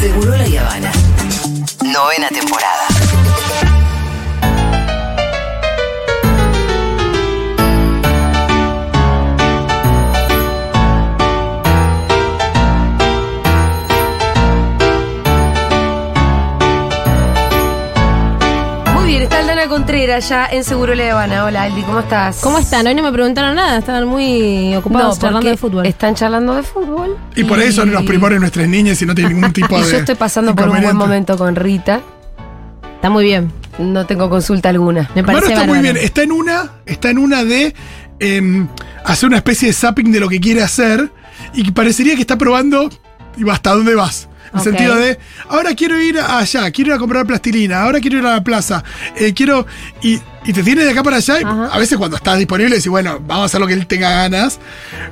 Seguro la Habana. Novena temporada. Contreras ya en Seguro La Habana. Hola Aldi, ¿cómo estás? ¿Cómo están? Hoy no me preguntaron nada, estaban muy ocupados No, charlando de fútbol. Están charlando de fútbol. Y por eso nos primores nuestras niñas y no tiene ningún tipo Y de. yo estoy pasando por un buen momento con Rita. Está muy bien. No tengo consulta alguna. Me parece está muy bien. Está en una, está en una de em, hacer una especie de zapping de lo que quiere hacer y parecería que está probando y va hasta dónde vas. En el sentido de, ahora quiero ir allá, quiero ir a comprar plastilina, ahora quiero ir a la plaza, eh, quiero. Y, y te tiene de acá para allá. y a veces cuando estás disponible decís, bueno, vamos a hacer lo que él tenga ganas.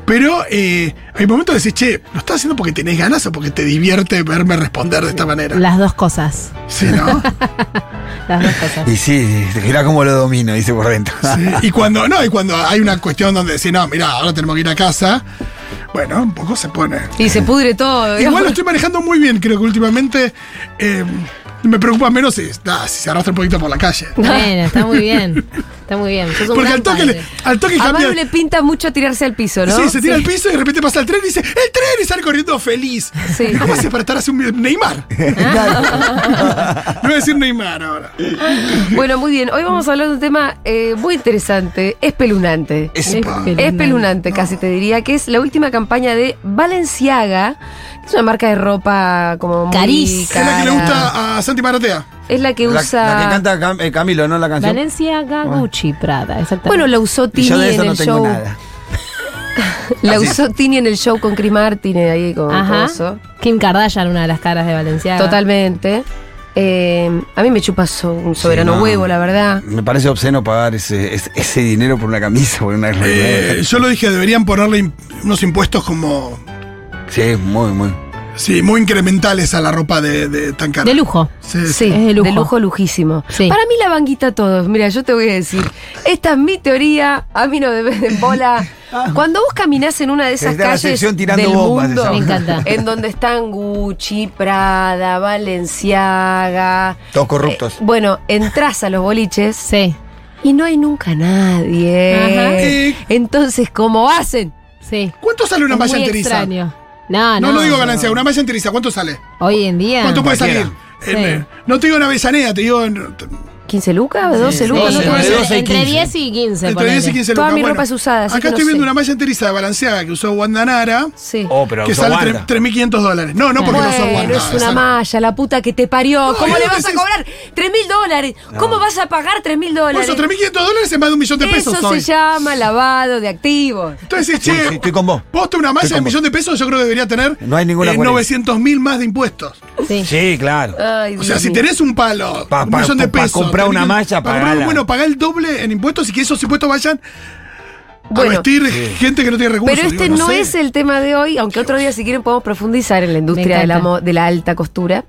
Pero eh, hay momentos de decir, che, ¿lo estás haciendo porque tenés ganas o porque te divierte verme responder de esta manera? Las dos cosas. Sí, ¿no? Las dos cosas. Y sí, mira cómo lo domino, dice por dentro. Sí, Y cuando, no, y cuando hay una cuestión donde decís, no, mira, ahora tenemos que ir a casa, bueno, un poco se pone. Y se pudre todo. Igual lo estoy manejando muy bien, creo que últimamente eh, me preocupa menos si, si se arrastra un poquito por la calle. Bueno, está muy bien. Está muy bien. Sos un Porque gran al toque, padre. le- al toque A cambia. Le pinta mucho tirarse al piso, ¿no? Sí, se tira al piso y de repente pasa el tren y dice, ¡el tren! Y sale corriendo feliz. Sí. ¿Cómo hace para estar así un Neymar? no voy a decir Neymar ahora. Bueno, muy bien. Hoy vamos a hablar de un tema eh, muy interesante, espeluznante. Es- Espeluznante. Espeluznante, casi te diría, que es la última campaña de Balenciaga, que es una marca de ropa como muy Carísima. Es la que le cara. gusta a Santi Maratea. Es la que La, usa. la que canta Cam- eh, Camilo, ¿no? La canción. Valenciaga, Gucci, Prada, exactamente. Bueno, la usó y Tini yo de en eso no el tengo show. nada. La Así. usó Tini en el show con Chris Martin eh, ahí con Ajá. coso. Kim Kardashian, una de las caras de Valenciaga. Totalmente. Eh, a mí me chupa so- un soberano Sí, no. huevo, la verdad. Me parece obsceno pagar ese, ese, ese dinero por una camisa, por una Eh, yo lo dije, deberían ponerle unos impuestos como. Sí, muy, muy. Sí, muy incrementales a la ropa de, de tan cara. De lujo. Sí, Sí, Es de lujo. lujísimo. Sí. Para mí la banquita todos. Mira, yo te voy a decir, esta es mi teoría, a mí no me den bola. Cuando vos caminás en una de esas calles sección tirando del bombas, mundo, esa. Me encanta. en donde están Gucci, Prada, Balenciaga, Todos corruptos. eh, bueno, entras a los boliches Sí, y no hay nunca nadie. Ajá. Eh. Entonces, ¿cómo hacen? sí. ¿Cuánto sale una Es malla muy enteriza? extraño. No, no. No, lo digo ganancia, una malla enteriza, ¿cuánto sale? Hoy en día. ¿Cuánto puede salir? En, Sí. eh, no te digo una Avellaneda, te digo en- ¿15 lucas? ¿12 Sí, lucas? No decir. 12 y entre 15. 10 y 15. entre 10 y 15 Toda lucas. mi Bueno, ropa es usada, Acá que no estoy viendo sé. una malla enteriza de Balenciaga que usó Wanda Nara, Sí. Oh, pero que sale Wanda. tre- 3.500 dólares. No, no porque no usó Bueno, Wanda. es una malla, la puta que te parió. No, ¿Cómo le vas a cobrar 3 mil dólares? ¿Cómo vas a pagar 3 mil Por dólares? eso, 3.500 dólares es más de un millón de pesos Eso hoy. se llama lavado de activos. Entonces, che, sí, estoy con vos. poste una malla Estoy de un millón de pesos, yo creo que debería tener No hay ninguna eh, coherencia. 900 mil más de impuestos. Sí. Claro. O sea, si tenés un palo, Pa- un millón de pesos. Comprar una malla, para. Bueno, pagar el doble en impuestos y que esos impuestos vayan Bueno, a vestir gente que no tiene recursos. Pero Digo, este no, sé. es el tema de hoy, aunque otro día si quieren podemos profundizar en la industria de la, de la alta costura.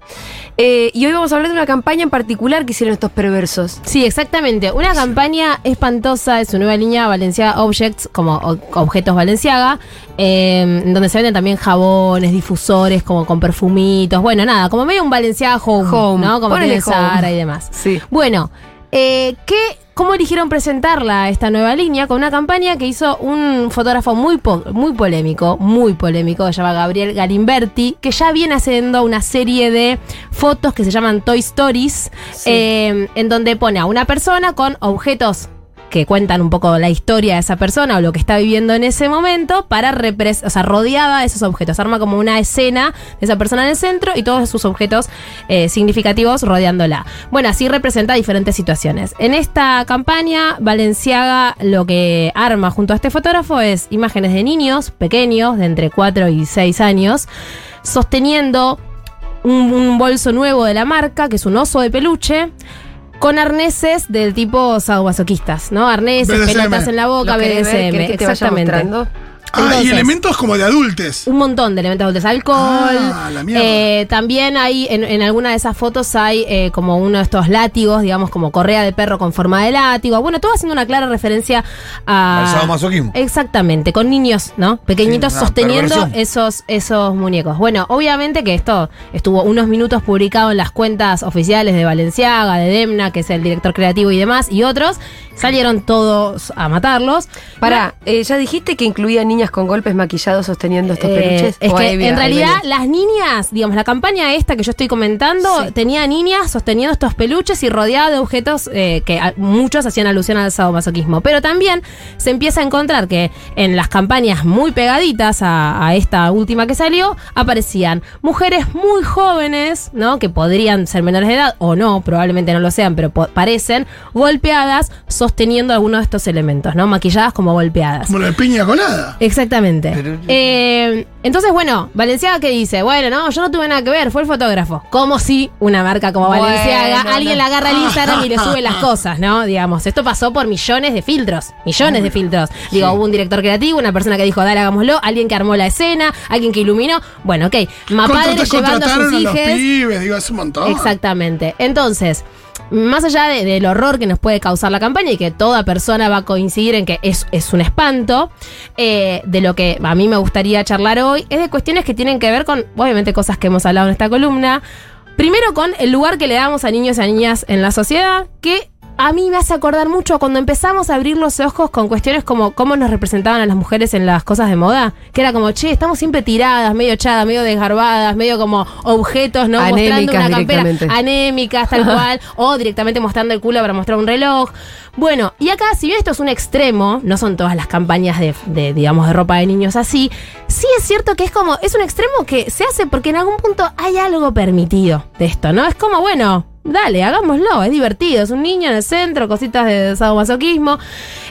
Eh, y hoy vamos a hablar de una campaña en particular que hicieron estos perversos. Sí, exactamente. Una campaña espantosa de su nueva línea Valenciaga Objects, como objetos Valenciaga, eh, en donde se venden también jabones, difusores, como con perfumitos. Bueno, nada, como medio un Valenciaga Home, Home. ¿no? Como tiene Zara home. y demás. Sí. Bueno, eh, ¿qué, ¿cómo eligieron presentarla esta nueva línea? Con una campaña que hizo un fotógrafo muy, po- muy polémico, muy polémico, que se llama Gabriel Galimberti, que ya viene haciendo una serie de fotos que se llaman Toy Stories, Sí. eh, en donde pone a una persona con objetos que cuentan un poco la historia de esa persona o lo que está viviendo en ese momento para repres o sea, rodeada de esos objetos. Arma como una escena de esa persona en el centro y todos sus objetos eh, significativos rodeándola. Bueno, así representa diferentes situaciones. En esta campaña, Valenciaga lo que arma junto a este fotógrafo es imágenes de niños pequeños, de entre 4 y 6 años, sosteniendo un bolso nuevo de la marca, que es un oso de peluche, con arneses del tipo sadomasoquistas, ¿no? Arneses, BDSM. pelotas en la boca. BDSM, ¿Querés que te vaya exactamente. Ah, y Entonces, elementos como de adultes. un montón de elementos adultos. Alcohol. Ah, la mierda. eh, también hay, en, en alguna de esas fotos hay eh, como uno de estos látigos, digamos, como correa de perro con forma de látigo. Bueno, todo haciendo una clara referencia a. Al sadomasoquismo. Exactamente, con niños, ¿no? Pequeñitos Sí, sosteniendo perversión. esos, esos muñecos. Bueno, obviamente que esto estuvo unos minutos publicado en las cuentas oficiales de Valenciaga, de Demna, que es el director creativo y demás, y otros. Salieron todos a matarlos. Pará, eh, ¿ya dijiste que incluía niñas con golpes maquillados sosteniendo estos Eh, peluches? es ¿O que en realidad las niñas, digamos, la campaña esta que yo estoy comentando, Sí. tenía niñas sosteniendo estos peluches y rodeada de objetos eh, que a- muchos hacían alusión al sadomasoquismo. Pero también se empieza a encontrar que en las campañas muy pegaditas a, a esta última que salió, aparecían mujeres muy jóvenes, ¿no? Que podrían ser menores de edad o no, probablemente no lo sean, pero parecen golpeadas sosteniendo algunos de estos elementos, ¿no? Maquilladas como golpeadas. Como de piña colada. Exactamente. Pero- Eh, entonces, bueno, Valenciaga que dice, bueno, no, yo no tuve nada que ver, fue el fotógrafo. Como si una marca como Bueno, Valenciaga, no. alguien la agarra al Instagram y le sube las cosas, ¿no? Digamos, esto pasó por millones de filtros, millones de filtros. Digo, hubo un director creativo, una persona que dijo, dale, hagámoslo, alguien que armó la escena, alguien que iluminó. Bueno, ok, Mapadre llevando a sus hijos. digo, es un montón. Exactamente. Entonces, más allá de- del horror que nos puede causar la campaña y que toda persona va a coincidir en que es, es un espanto, eh, de lo que a mí me gustaría charlar hoy es de cuestiones que tienen que ver con, obviamente, cosas que hemos hablado en esta columna. Primero con el lugar que le damos a niños y a niñas en la sociedad, que a mí me hace acordar mucho cuando empezamos a abrir los ojos con cuestiones como cómo nos representaban a las mujeres en las cosas de moda, que era como, che, estamos siempre tiradas, medio echadas, medio desgarbadas, medio como objetos, ¿no? Mostrando una campera anémicas, tal cual, o directamente mostrando el culo para mostrar un reloj. Bueno, y acá, si bien esto es un extremo, no son todas las campañas de, de, digamos, de ropa de niños así, sí es cierto que es como, es un extremo que se hace porque en algún punto hay algo permitido de esto, ¿no? Es como, bueno, dale, hagámoslo, es divertido, es un niño en el centro, cositas de sadomasoquismo.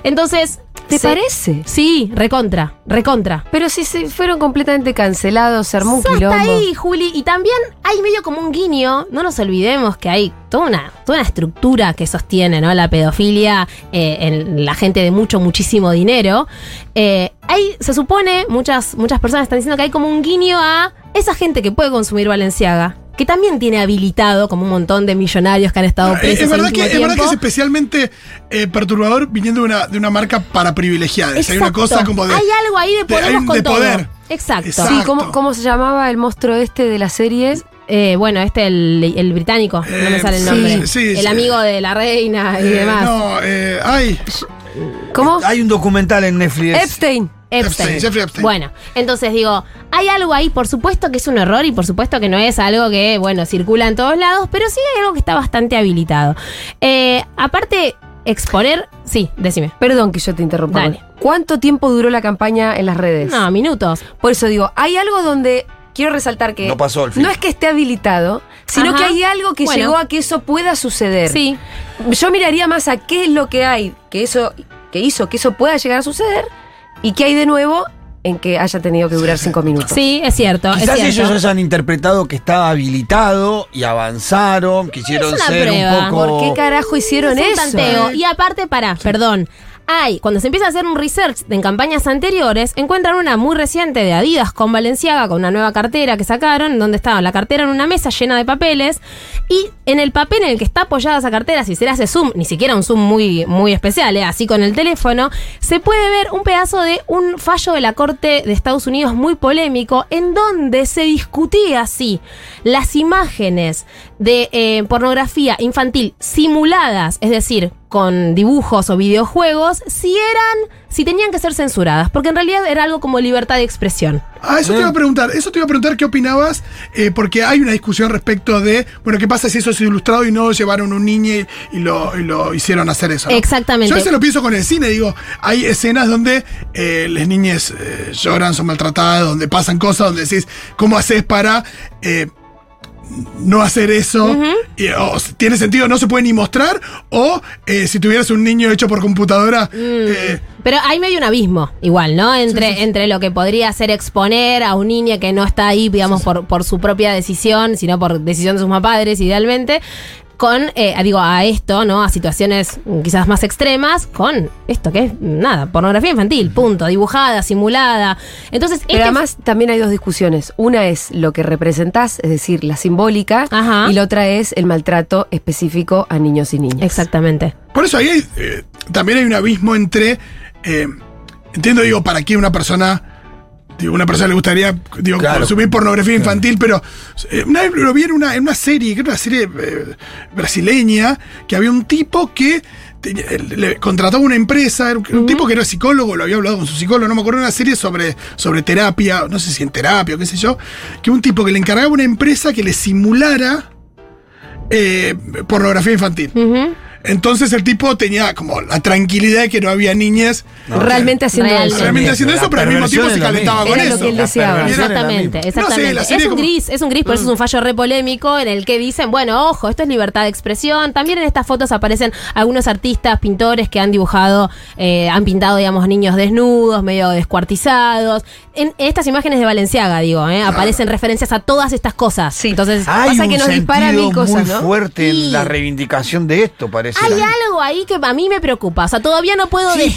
Entonces, ¿Te se- parece? Sí, recontra, recontra. Pero si se fueron completamente cancelados, se armó un quilombo. ahí, Juli. Y también hay medio como un guiño. No nos olvidemos que hay toda una, toda una estructura que sostiene ¿no? la pedofilia eh, en la gente de mucho, muchísimo dinero. Eh, hay, se supone, muchas, muchas personas están diciendo que hay como un guiño a esa gente que puede consumir Valenciaga. Que también tiene habilitado como un montón de millonarios que han estado Es, presos es verdad que, es verdad que es especialmente eh, perturbador viniendo de una, de una marca para privilegiadas. Hay una Exacto. cosa como de. Hay algo ahí de de- hay con de todo. poder. Exacto. Exacto. Sí, ¿cómo, ¿cómo se llamaba el monstruo este de la serie? Eh, bueno, este, el, el británico, no me Eh, sale el nombre. sí, el sí. amigo de la reina y eh, demás. No, eh, ay. ¿Cómo? Hay un documental en Netflix. Epstein. Epstein. Epstein, Jeffrey Epstein. Bueno, entonces digo, hay algo ahí, por supuesto que es un error y por supuesto que no es algo que, bueno, circula en todos lados, pero sí hay algo que está bastante habilitado. Eh, aparte, exponer, sí, decime. Perdón que yo te interrumpa. Dale. ¿Cuánto tiempo duró la campaña en las redes? No, minutos. Por eso digo, hay algo donde quiero resaltar que No pasó no es que esté habilitado, sino Ajá. que hay algo que Bueno. llegó a que eso pueda suceder. Sí. Yo miraría más a qué es lo que hay que eso que hizo que eso pueda llegar a suceder y qué hay de nuevo en que haya tenido que durar cinco minutos. Sí, es cierto. es Quizás cierto. ellos hayan interpretado que estaba habilitado y avanzaron, quisieron una ser prueba. un poco. ¿Por qué carajo hicieron Es un eso? tanteo. Y aparte, para, perdón. Hay, cuando se empieza a hacer un research en campañas anteriores, encuentran una muy reciente de Adidas con Valenciaga, con una nueva cartera que sacaron, donde estaba la cartera en una mesa llena de papeles, y en el papel en el que está apoyada esa cartera, si se le hace zoom, ni siquiera un zoom muy, muy especial, ¿eh? así con el teléfono, se puede ver un pedazo de un fallo de la Corte de Estados Unidos muy polémico, en donde se discutía así las imágenes de eh, pornografía infantil simuladas, es decir, con dibujos o videojuegos, si eran, si tenían que ser censuradas, porque en realidad era algo como libertad de expresión. Ah, eso te iba a preguntar, eso te iba a preguntar qué opinabas, eh, porque hay una discusión respecto de, bueno, ¿qué pasa si eso es ilustrado y no llevaron un niño y, lo, y lo hicieron hacer eso? ¿no? Exactamente. Yo a veces lo pienso con el cine, digo, hay escenas donde eh, las niñas eh, lloran, son maltratadas, donde pasan cosas, donde decís, ¿cómo haces para... no hacer eso, y, o s- tiene sentido, no se puede ni mostrar, o eh, si tuvieras un niño hecho por computadora, eh, Pero hay medio un abismo, igual, ¿no? Entre, entre lo que podría ser exponer a un niño que no está ahí, digamos, por, por su propia decisión, sino por decisión de sus padres, idealmente. Con, eh, digo, a esto, ¿no? A situaciones quizás más extremas, con esto que es, nada, pornografía infantil, punto, dibujada, simulada. Entonces, Pero este además también hay dos discusiones. Una es lo que representás, es decir, la simbólica, Ajá. y la otra es el maltrato específico a niños y niñas. Exactamente. Por eso ahí hay, eh, también hay un abismo entre. eh, entiendo, digo, para qué una persona. Digo, una persona le gustaría, digo, Claro. consumir pornografía infantil, pero eh, una vez lo vi en una, en una serie, creo que una serie eh, brasileña, que había un tipo que tenía- le contrataba una empresa, era un, un tipo que era psicólogo, lo había hablado con su psicólogo, no me acuerdo, una serie sobre, sobre terapia, no sé si en terapia o qué sé yo, que un tipo que le encargaba una empresa que le simulara eh, pornografía infantil. Entonces el tipo tenía como la tranquilidad de que no había niñas Realmente haciendo Realmente. eso. realmente haciendo La eso, pero al mismo tiempo se calentaba con lo eso. que él deseaba. Exactamente, exactamente. es un como- gris, es un gris, por eso es un fallo re polémico en el que dicen, bueno, ojo, esto es libertad de expresión. También en estas fotos aparecen algunos artistas, pintores que han dibujado, eh, han pintado, digamos, niños desnudos, medio descuartizados. En estas imágenes de Valenciaga, digo, eh, aparecen referencias a todas estas cosas. Sí. Entonces, Hay Pasa un que nos dispara sentido mil cosas, muy ¿no? fuerte Y- en la reivindicación de esto, parece. Hay algo ahí que a mí me preocupa. O sea, todavía no puedo Sí,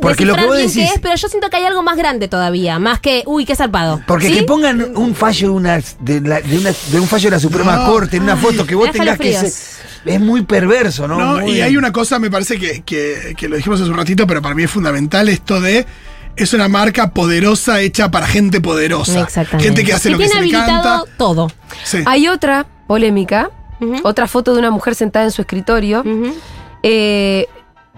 porque lo que vos decís- qué es, pero yo siento que hay algo más grande todavía, más que, uy, qué zarpado. Porque ¿Sí? que pongan un fallo de, una, de, la- de una- de un fallo de la Suprema No. Corte en una foto que vos tengas que es muy perverso, ¿no? No, Muy- y hay una cosa, me parece que, que- que lo dijimos hace un ratito, pero para mí es fundamental esto de. Es una marca poderosa hecha para gente poderosa. Exactamente. Gente que hace lo que se le canta. todo. Sí. Hay otra polémica, Otra foto de una mujer sentada en su escritorio, eh,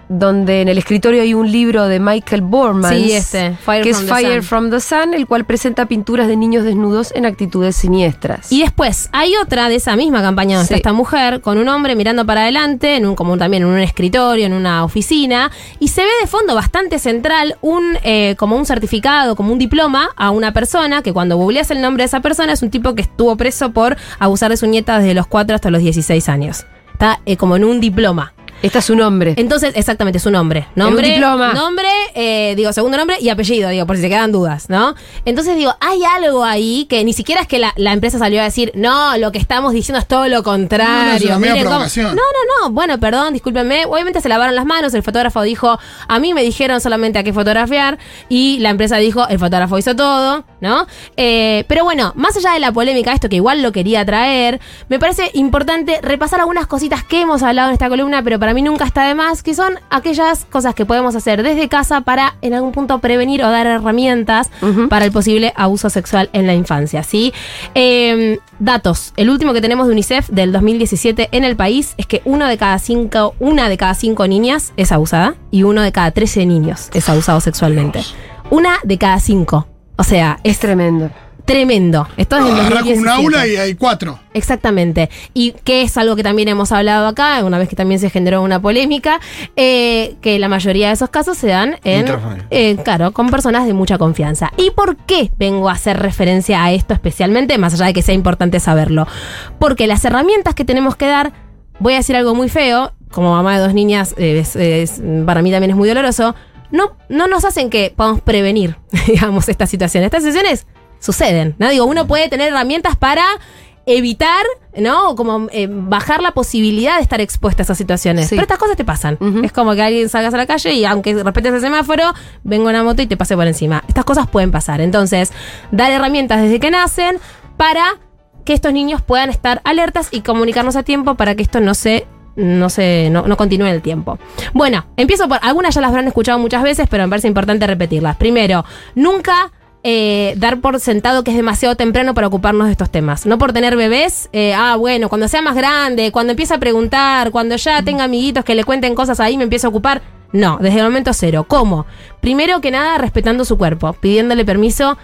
donde en el escritorio hay un libro de Michael Borman, Sí, este, que es Fire Sun. from the Sun, el cual presenta pinturas de niños desnudos en actitudes siniestras. Y después hay otra de esa misma campaña donde Sí. está esta mujer con un hombre mirando para adelante, en un, como también en un escritorio, en una oficina, y se ve de fondo bastante central un eh, como un certificado, como un diploma a una persona que cuando googleas el nombre de esa persona es un tipo que estuvo preso por abusar de su nieta desde los 4 hasta los 16 años. Está eh, como en un diploma. Esta es su nombre. Entonces, exactamente, su nombre. Nombre, un diploma. Nombre, eh, digo, segundo nombre y apellido, digo, por si te quedan dudas, ¿no? Entonces, digo, hay algo ahí que ni siquiera es que la, la empresa salió a decir, no, lo que estamos diciendo es todo lo contrario. No, no, miren cómo-". No, no, no, bueno, perdón, discúlpenme. Obviamente se lavaron las manos, el fotógrafo dijo, a mí me dijeron solamente a qué fotografiar y la empresa dijo, el fotógrafo hizo todo, ¿no? Eh, pero bueno, más allá de la polémica, esto que igual lo quería traer, me parece importante repasar algunas cositas que hemos hablado en esta columna, pero para mí nunca está de más, que son aquellas cosas que podemos hacer desde casa para en algún punto prevenir o dar herramientas para el posible abuso sexual en la infancia, ¿sí? Eh, datos. El último que tenemos de UNICEF del 2017 en el país es que uno de cada cinco, una de cada cinco niñas es abusada y uno de cada 13 niños es abusado sexualmente. Una de cada cinco. O sea, es tremendo. Tremendo. Esto es Agarra con 2017. un aula y hay cuatro. Exactamente. Y que es algo que también hemos hablado acá, una vez que también se generó una polémica, eh, que la mayoría de esos casos se dan en, eh, claro, con personas de mucha confianza. ¿Y por qué vengo a hacer referencia a esto especialmente, más allá de que sea importante saberlo? Porque las herramientas que tenemos que dar, voy a decir algo muy feo, como mamá de dos niñas, eh, es- es- para mí también es muy doloroso, no, no nos hacen que podamos prevenir, digamos, esta situación. Estas situaciones suceden, ¿no? Digo, uno puede tener herramientas para evitar, ¿no? Como eh, bajar la posibilidad de estar expuesta a esas situaciones. Sí. Pero estas cosas te pasan. Es como que alguien salgas a la calle y aunque respetes el semáforo, venga una moto y te pase por encima. Estas cosas pueden pasar. Entonces, dar herramientas desde que nacen para que estos niños puedan estar alertas y comunicarnos a tiempo para que esto no se no se no, no continúe en el tiempo. Bueno, empiezo por algunas ya las habrán escuchado muchas veces, pero me parece importante repetirlas. Primero, nunca eh, dar por sentado que es demasiado temprano para ocuparnos de estos temas. No por tener bebés, eh, ah, bueno, cuando sea más grande, cuando empiece a preguntar, cuando ya tenga amiguitos que le cuenten cosas ahí, me empiezo a ocupar. No, desde el momento cero. ¿Cómo? Primero que nada, respetando su cuerpo, pidiéndole permiso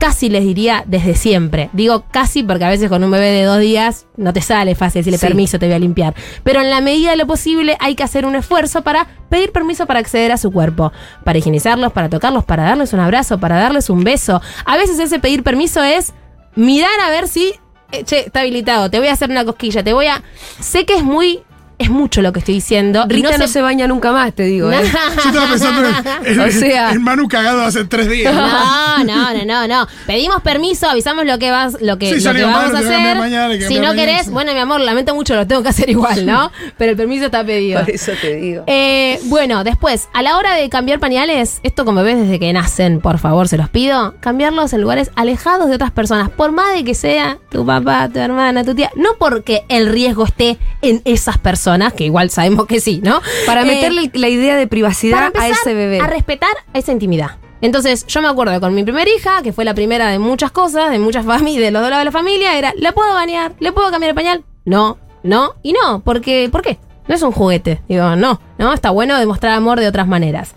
casi les diría desde siempre. Digo casi porque a veces con un bebé de dos días no te sale fácil decirle Sí. permiso, te voy a limpiar. Pero en la medida de lo posible hay que hacer un esfuerzo para pedir permiso para acceder a su cuerpo, para higienizarlos, para tocarlos, para darles un abrazo, para darles un beso. A veces ese pedir permiso es mirar a ver si, eh, che, está habilitado, te voy a hacer una cosquilla, te voy a... Sé que es muy es mucho lo que estoy diciendo. y Rita no se... baña nunca más, te digo. ¿eh? Yo estaba pensando en, en- O sea- en Manu cagado hace tres días. No, no, no, no, no. Pedimos permiso, avisamos lo que vas, lo que, Sí, lo salió que mal, vamos a hacer. mañana, que si no mañana, querés, sí. bueno, mi amor, lamento mucho, lo tengo que hacer igual, ¿no? Pero el permiso está pedido. Por eso te digo. Eh, bueno, después, a la hora de cambiar pañales, esto con bebés desde que nacen, por favor, se los pido, cambiarlos en lugares alejados de otras personas, por más de que sea tu papá, tu hermana, tu tía, no porque el riesgo esté en esas personas, que igual sabemos que sí, ¿no? Para Eh, meterle la idea de privacidad a ese bebé. A respetar esa intimidad. Entonces, yo me acuerdo con mi primera hija, que fue la primera de muchas cosas, de muchas familias, de los dos lados de la familia, era, ¿le puedo bañar? ¿Le puedo cambiar el pañal? No, no y no, porque, ¿por qué? No es un juguete. Digo, no, no, está bueno demostrar amor de otras maneras.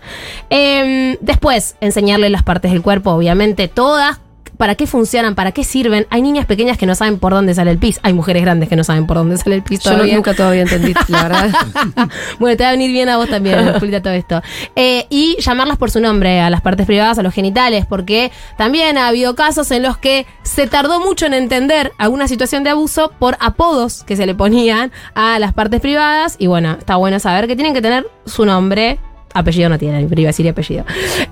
Em, después, enseñarle las partes del cuerpo, obviamente, todas. ¿Para qué funcionan? ¿Para qué sirven? Hay niñas pequeñas que no saben por dónde sale el pis. Hay mujeres grandes que no saben por dónde sale el pis Yo no- nunca todavía entendí, la verdad. bueno, te va a venir bien a vos también, Julita, todo esto. Eh, y llamarlas por su nombre, a las partes privadas, a los genitales, porque también ha habido casos en los que se tardó mucho en entender alguna situación de abuso por apodos que se le ponían a las partes privadas. Y bueno, está bueno saber que tienen que tener su nombre. Apellido no tienen, pero iba a decir apellido.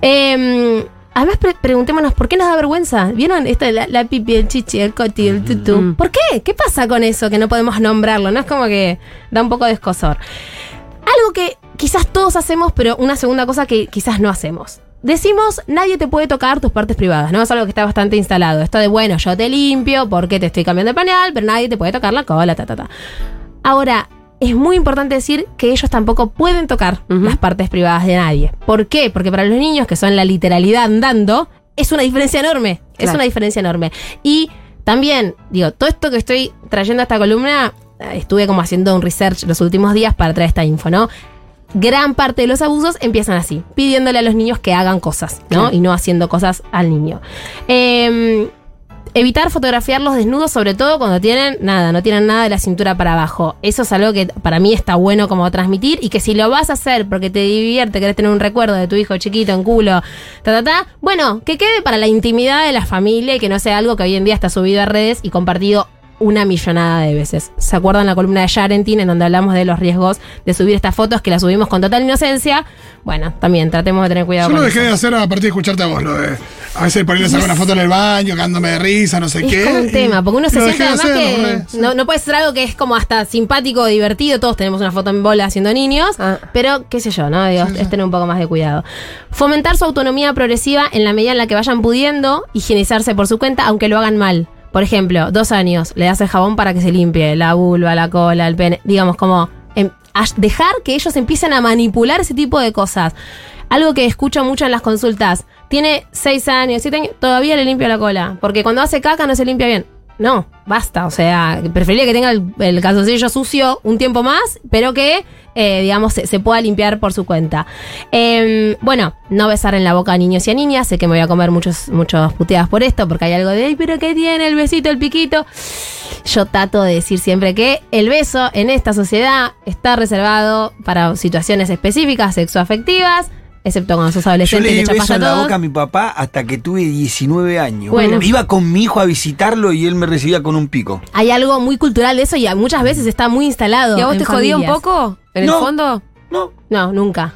Eh, Además, pre- preguntémonos, ¿por qué nos da vergüenza? ¿Vieron esto de la, la pipi, el chichi, el coti, el tutú? Mm. ¿Por qué? ¿Qué pasa con eso que no podemos nombrarlo? No es como que da un poco de escosor. Algo que quizás todos hacemos, pero una segunda cosa que quizás no hacemos. Decimos, nadie te puede tocar tus partes privadas, ¿no? Es algo que está bastante instalado. Esto de, bueno, yo te limpio porque te estoy cambiando el pañal, pero nadie te puede tocar la cola, ta, ta, ta. Ahora, es muy importante decir que ellos tampoco pueden tocar las partes privadas de nadie. ¿Por qué? Porque para los niños, que son la literalidad andando, es una diferencia enorme. Es una diferencia enorme. Y también, digo, todo esto que estoy trayendo a esta columna, eh, estuve como haciendo un research los últimos días para traer esta info, ¿no? Gran parte de los abusos empiezan así, pidiéndole a los niños que hagan cosas, ¿no? Y no haciendo cosas al niño. Eh, evitar fotografiarlos desnudos, sobre todo cuando tienen nada, no tienen nada de la cintura para abajo. Eso es algo que para mí está bueno como transmitir y que si lo vas a hacer porque te divierte, querés tener un recuerdo de tu hijo chiquito en culo, ta, ta, ta, bueno, que quede para la intimidad de la familia y que no sea algo que hoy en día está subido a redes y compartido una millonada de veces. ¿Se acuerdan la columna de Sharentin en donde hablamos de los riesgos de subir estas fotos que las subimos con total inocencia? Bueno, también tratemos de tener cuidado Yo lo con dejé eso. de hacer a partir de escucharte a vos, lo de a veces por ahí le saco una foto en el baño, cagándome de risa, no sé Es qué. como un tema, porque uno se siente además hacer, que sí. no, no puede ser algo que es como hasta simpático, divertido, todos tenemos una foto en bola haciendo niños, Ah. pero qué sé yo, ¿no? Digo, Sí, sí. es tener un poco más de cuidado. Fomentar su autonomía progresiva en la medida en la que vayan pudiendo higienizarse por su cuenta, aunque lo hagan mal. Por ejemplo, dos años, le das el jabón para que se limpie la vulva, la cola, el pene, digamos como em, dejar que ellos empiecen a manipular ese tipo de cosas. Algo que escucho mucho en las consultas. Tiene seis años, siete años, todavía le limpio la cola. Porque cuando hace caca no se limpia bien. No, basta. O sea, preferiría que tenga el, el calzoncillo sucio un tiempo más, pero que, eh, digamos, se, pueda limpiar por su cuenta. Em, bueno, no besar en la boca a niños y a niñas. Sé que me voy a comer muchos, muchos puteadas por esto, porque hay algo de, ay, pero ¿qué tiene el besito, el piquito? Yo trato de decir siempre que el beso en esta sociedad está reservado para situaciones específicas, sexoafectivas, excepto cuando sos Yo adolescente le y le di beso en la boca a mi papá hasta que tuve 19 años. Bueno. Iba con mi hijo a visitarlo y él me recibía con un pico. Hay algo muy cultural de eso y muchas veces está muy instalado. ¿Y a vos en te jodía un familias. poco? ¿En No. el fondo? No. No, nunca.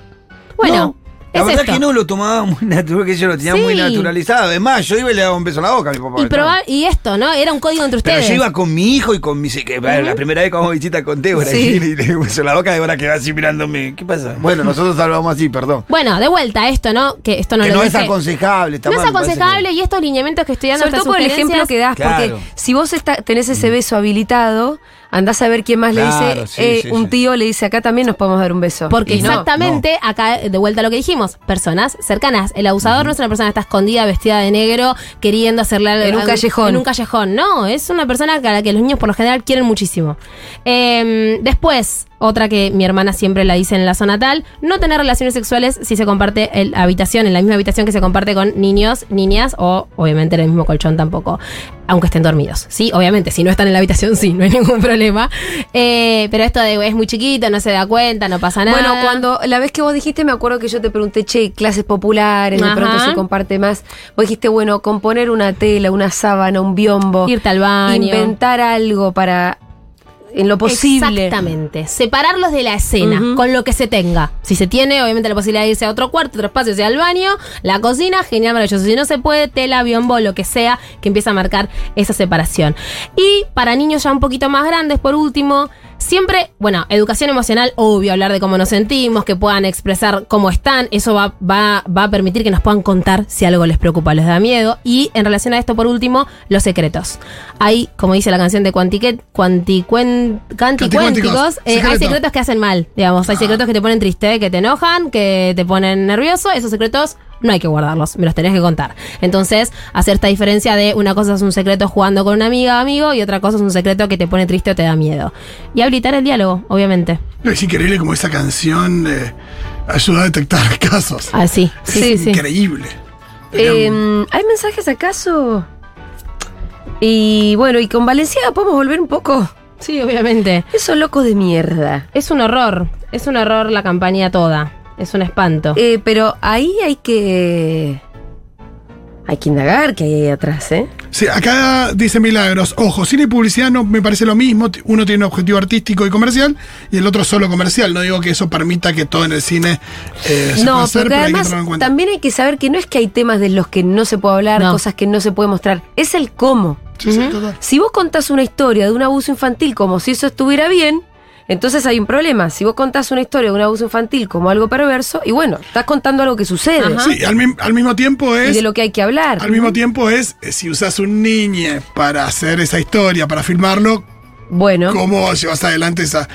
Bueno, no. La es verdad esto. que no lo tomaba muy natural, que yo lo tenía Sí. muy naturalizado. Además, yo iba y le daba un beso en la boca a mi papá. Y, proba- y esto, ¿no? Era un código entre Pero ustedes. yo iba con mi hijo y con mi... Que, La primera vez que vamos a visita con Débora Sí. y le di un beso en la boca, Débora quedaba así mirándome. ¿Qué pasa? Bueno, nosotros hablamos así, perdón. Bueno, de vuelta esto, ¿no? Que esto no que lo no es aconsejable. Está No es mal, aconsejable que- y estos lineamientos que estoy dando Sobre todo por el ejemplo que das, Claro. porque si vos está- tenés ese beso habilitado, andás a ver quién más Claro, le dice, sí, eh, sí, un sí. tío le dice, acá también nos podemos dar un beso. Porque Y no. exactamente, acá de vuelta a lo que dijimos, personas cercanas. El abusador no es una persona que está escondida, vestida de negro, queriendo hacerle algo- En un callejón. En un callejón, no, es una persona a la que los niños por lo general quieren muchísimo. Eh, después, otra que mi hermana siempre la dice en la zona tal, no tener relaciones sexuales si se comparte el habitación, en la misma habitación que se comparte con niños, niñas o obviamente en el mismo colchón tampoco, aunque estén dormidos. Sí, obviamente, si no están en la habitación sí, no hay ningún problema. Eh, pero esto de es muy chiquito, no se da cuenta, no pasa nada. Bueno, cuando la vez que vos dijiste, me acuerdo que yo te pregunté, che, clases populares, de pronto se comparte más. Vos dijiste, bueno, componer una tela, una sábana, un biombo. Irte al baño. Inventar algo para en lo posible. Exactamente. Separarlos de la escena, con lo que se tenga. Si se tiene, obviamente, la posibilidad de irse a otro cuarto, otro espacio, sea el baño, la cocina, genial, maravilloso. Si no se puede, tela, biombo, lo que sea, que empiece a marcar esa separación. Y para niños ya un poquito más grandes, por último, siempre, bueno, educación emocional, obvio, hablar de cómo nos sentimos, que puedan expresar cómo están, eso va, va, va a permitir que nos puedan contar si algo les preocupa, les da miedo. Y en relación a esto, por último, los secretos. Hay, como dice la canción de Quantiquet, Quanticuen- Canticuénticos, eh, hay secreto. secretos que hacen mal, digamos, hay secretos que te ponen triste, que te enojan, que te ponen nervioso, esos secretos no hay que guardarlos, me los tenés que contar. Entonces, hacer esta diferencia de una cosa es un secreto jugando con una amiga o amigo y otra cosa es un secreto que te pone triste o te da miedo. Y habilitar el diálogo, obviamente. Es increíble como esa canción eh, ayuda a detectar casos. Así, sí, sí, es sí. increíble. Eh, ¿Hay mensajes acaso? Y bueno, y con Valenciaga podemos volver un poco. Sí, obviamente. Esos locos de mierda. Es un horror, es un horror la campaña toda. Es un espanto. Eh, pero ahí hay que. Hay que indagar que hay ahí atrás, ¿eh? Sí, acá dice Milagros, ojo, cine y publicidad no me parece lo mismo, uno tiene un objetivo artístico y comercial y el otro solo comercial, no digo que eso permita que todo en el cine eh, se pueda No, hacer, pero hay que además en cuenta. también hay que saber que no es que hay temas de los que no se puede hablar, No. cosas que no se puede mostrar, es el cómo. Sí, sí, total. Si vos contás una historia de un abuso infantil como si eso estuviera bien, entonces hay un problema. Si vos contás una historia de un abuso infantil como algo perverso, y bueno, estás contando algo que sucede Ajá. Sí, al, mi- al mismo tiempo y es... de lo que hay que hablar. Al mismo tiempo es, eh, si usas un niño para hacer esa historia, para filmarlo, Bueno, ¿cómo llevas adelante esa...?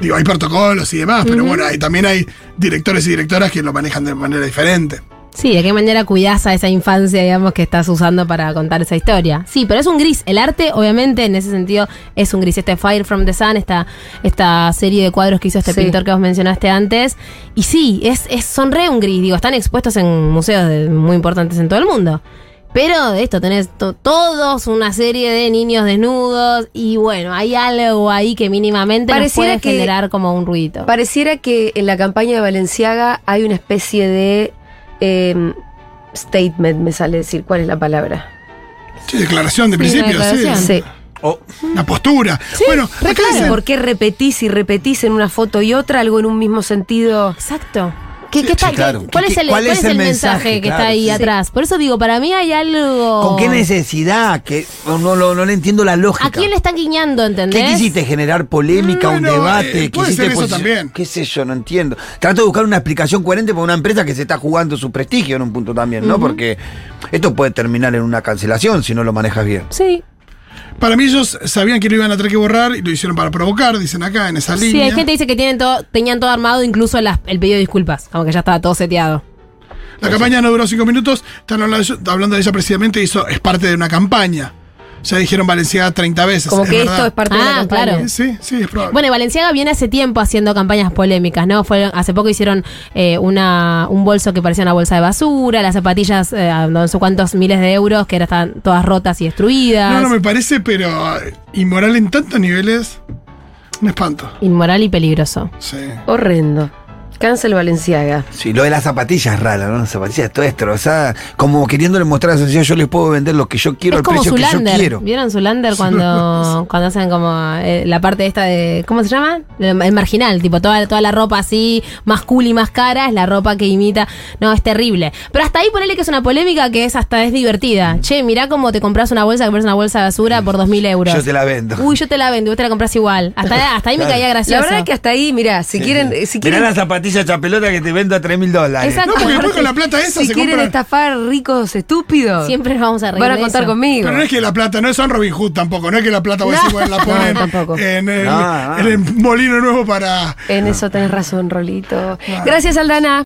Digo, hay protocolos y demás, pero bueno, hay, también hay directores y directoras que lo manejan de manera diferente. Sí, de qué manera cuidás a esa infancia, digamos, que estás usando para contar esa historia. Sí, pero es un gris. El arte, obviamente, en ese sentido, es un gris. Este Fire from the Sun, esta, esta serie de cuadros que hizo este Sí. pintor que vos mencionaste antes. Y sí, es, es, son re un gris. Digo, están expuestos en museos de- muy importantes en todo el mundo. Pero de esto tenés to- todos una serie de niños desnudos y bueno, hay algo ahí que mínimamente nos Pareciera puede que- generar como un ruidito. pareciera que en la campaña de Valenciaga hay una especie de eh, statement, me sale decir cuál es la palabra. Sí, declaración de Sí, principio, sí. declaración. Sí. Oh, Una postura. bueno, claro, dicen- ¿Por qué repetís y repetís en una foto y otra algo en un mismo sentido? Exacto. ¿Qué, está- sí, claro. ¿Cuál, ¿Qué- es el, cuál cuál es es el el mensaje, mensaje? que Claro, está ahí sí. atrás? Por eso digo, para mí hay algo. ¿Con qué necesidad? Que no, no, no, no le entiendo la lógica. ¿A quién le están guiñando, entendés? ¿Qué quisiste? ¿Generar polémica, un debate? eh, puede ¿Quisiste ser eso también. ¿Qué sé yo? No entiendo. Trato de buscar una explicación coherente para una empresa que se está jugando su prestigio en un punto también, ¿no? Porque esto puede terminar en una cancelación si no lo manejas bien. Sí. Para mí ellos sabían que lo iban a tener que borrar y lo hicieron para provocar, dicen acá en esa Sí, línea. hay gente que dice que tienen todo, tenían todo armado, incluso las- el pedido de disculpas. Como que ya estaba todo seteado. La campaña no duró cinco minutos, están hablando, hablando de ella precisamente, hizo, es parte de una campaña. Ya dijeron Valenciaga 30 veces. Como es que verdad. esto es parte de la Ah, campaña. claro. Sí, sí, es probable. Bueno, y Valenciaga viene hace tiempo haciendo campañas polémicas, ¿no? Fue, hace poco hicieron eh, una, un bolso que parecía una bolsa de basura, las zapatillas, eh, no sé cuántos miles de euros, que eran estaban todas rotas y destruidas. no, no me parece, pero inmoral en tantos niveles. Un espanto. Inmoral y peligroso. Sí. Horrendo. Cancel Valenciaga. Sí, lo de las zapatillas es raro, ¿no? Las zapatillas todas destrozadas, como queriéndole mostrar a la sociedad, yo les puedo vender lo que yo quiero es al como precio que yo quiero. ¿Vieron Zulander cuando, cuando hacen como eh, la parte esta de. ¿Cómo se llama? El, marginal, tipo toda, toda la ropa así, más cool y más cara, es la ropa que imita. No, es terrible. Pero hasta ahí ponele que es una polémica que es hasta es divertida. Che, mirá cómo te compras una bolsa que parece una bolsa de basura por dos mil euros. Yo te la vendo. Uy, yo te la vendo, vos te la compras igual. Hasta, hasta ahí me Claro. caía gracioso. La verdad que hasta ahí, mirá, si quieren, eh, si Mirá quieren, las zapatillas chapelota que te vendo a 3 mil dólares. Exacto. No, porque después con la plata esa si se quieren compra. estafar ricos estúpidos, Siempre nos vamos a reír van a de contar eso. conmigo. Pero no es que la plata, no son Robin Hood tampoco, no es que la plata vos No. decís, bueno, la ponen No, tampoco. en, el, No, no. en el molino nuevo para. En eso tenés razón, Rolito. Gracias, Aldana.